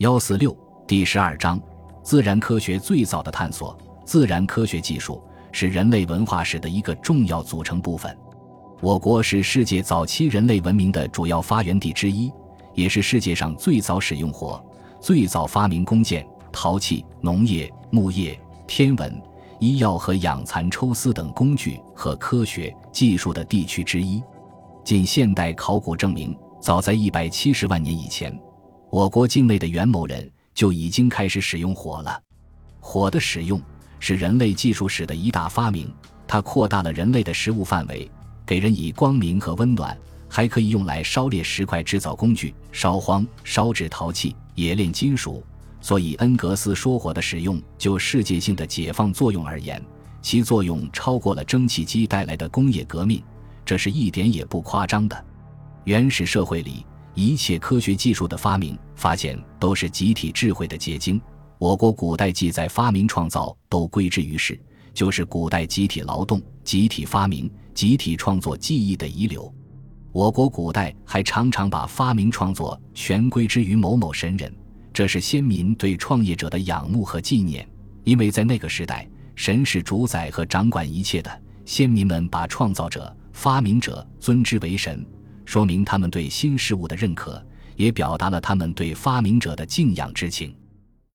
幺四六第十二章：自然科学最早的探索。自然科学技术是人类文化史的一个重要组成部分。我国是世界早期人类文明的主要发源地之一，也是世界上最早使用火、最早发明弓箭、陶器、农业、牧业、天文、医药和养蚕抽丝等工具和科学技术的地区之一。近现代考古证明，早在一百七十万年以前，我国境内的元谋人就已经开始使用火了。火的使用是人类技术史的一大发明，它扩大了人类的食物范围，给人以光明和温暖，还可以用来烧裂石块制造工具、烧荒、烧制陶器、冶炼金属。所以，恩格斯说火的使用就世界性的解放作用而言，其作用超过了蒸汽机带来的工业革命。这是一点也不夸张的。原始社会里，一切科学技术的发明发现都是集体智慧的结晶。我国古代记载发明创造都归之于世，就是古代集体劳动、集体发明、集体创作技艺的遗留。我国古代还常常把发明创作全归之于某某神人，这是先民对创业者的仰慕和纪念。因为在那个时代，神是主宰和掌管一切的，先民们把创造者。发明者尊之为神，说明他们对新事物的认可，也表达了他们对发明者的敬仰之情。